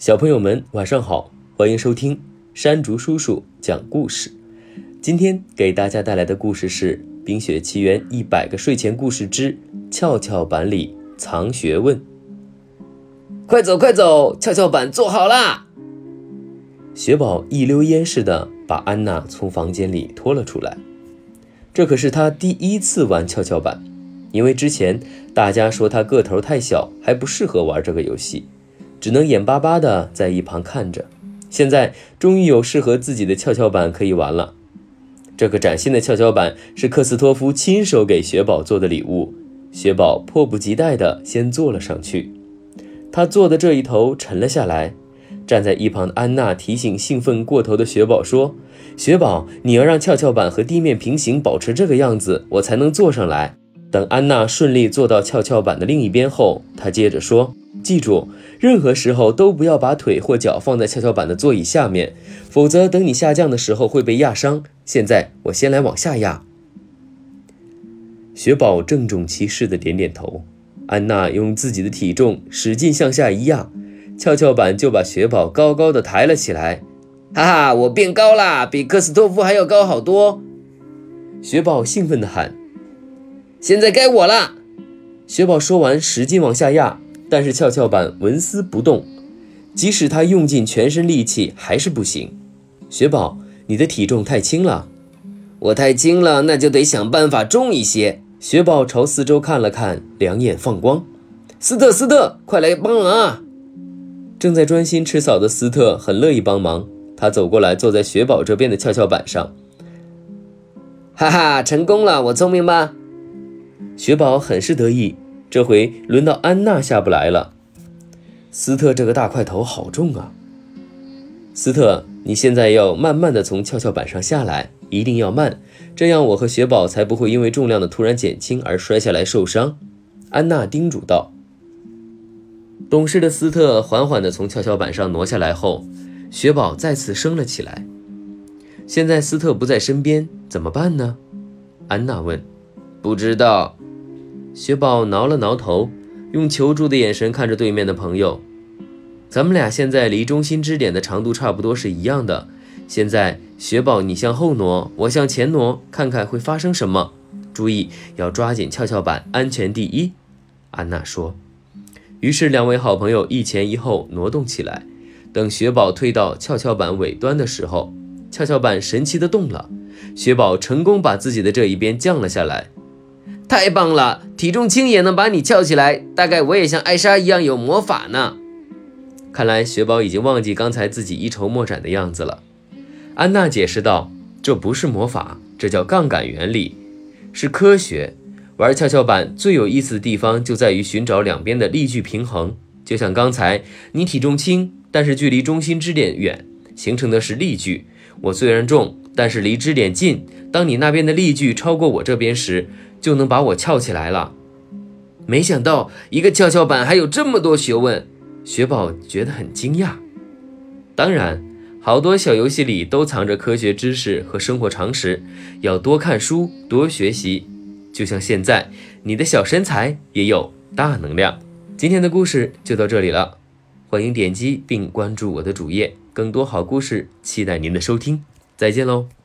小朋友们，晚上好，欢迎收听山竹叔叔讲故事。今天给大家带来的故事是《冰雪奇缘一百个睡前故事之跷跷板里藏学问》。快走，快走，跷跷板做好啦！雪宝一溜烟似的把安娜从房间里拖了出来。这可是他第一次玩跷跷板，因为之前大家说他个头太小，还不适合玩这个游戏。只能眼巴巴地在一旁看着。现在终于有适合自己的跷跷板可以玩了。这个崭新的跷跷板是克斯托夫亲手给雪宝做的礼物。雪宝迫不及待地先坐了上去。他坐的这一头沉了下来。站在一旁的安娜提醒兴奋过头的雪宝说：“雪宝，你要让跷跷板和地面平行，保持这个样子，我才能坐上来。”等安娜顺利坐到跷跷板的另一边后，她接着说。记住，任何时候都不要把腿或脚放在跷跷板的座椅下面，否则等你下降的时候会被压伤。现在我先来往下压。雪宝郑重其事地点点头。安娜用自己的体重使劲向下一压，跷跷板就把雪宝高高的抬了起来。哈哈，我变高啦，比克斯托夫还要高好多！雪宝兴奋地喊：“现在该我了！”雪宝说完，使劲往下压。但是跷跷板纹丝不动，即使他用尽全身力气还是不行。雪宝，你的体重太轻了，我太轻了，那就得想办法重一些。雪宝朝四周看了看，两眼放光。斯特，斯特，快来帮忙啊！正在专心吃草的斯特很乐意帮忙，他走过来坐在雪宝这边的跷跷板上。哈哈，成功了，我聪明吧？雪宝很是得意。这回轮到安娜下不来了。斯特这个大块头好重啊！斯特，你现在要慢慢的从跷跷板上下来，一定要慢，这样我和雪宝才不会因为重量的突然减轻而摔下来受伤。安娜叮嘱道。懂事的斯特缓缓地从跷跷板上挪下来后，雪宝再次升了起来。现在斯特不在身边，怎么办呢？安娜问。不知道。雪宝挠了挠头，用求助的眼神看着对面的朋友。咱们俩现在离中心支点的长度差不多是一样的。现在，雪宝你向后挪，我向前挪，看看会发生什么。注意，要抓紧跷跷板，安全第一。安娜说。于是，两位好朋友一前一后挪动起来。等雪宝退到跷跷板尾端的时候，跷跷板神奇的动了。雪宝成功把自己的这一边降了下来。太棒了，体重轻也能把你翘起来。大概我也像艾莎一样有魔法呢。看来雪宝已经忘记刚才自己一筹莫展的样子了。安娜解释道：“这不是魔法，这叫杠杆原理，是科学。玩跷跷板最有意思的地方就在于寻找两边的力矩平衡。就像刚才你体重轻，但是距离中心支点远，形成的是力矩。我虽然重，但是离支点近。当你那边的力矩超过我这边时，就能把我翘起来了。没想到一个跷跷板还有这么多学问，雪宝觉得很惊讶。当然，好多小游戏里都藏着科学知识和生活常识，要多看书，多学习。就像现在，你的小身材也有大能量。今天的故事就到这里了，欢迎点击并关注我的主页，更多好故事期待您的收听。再见喽。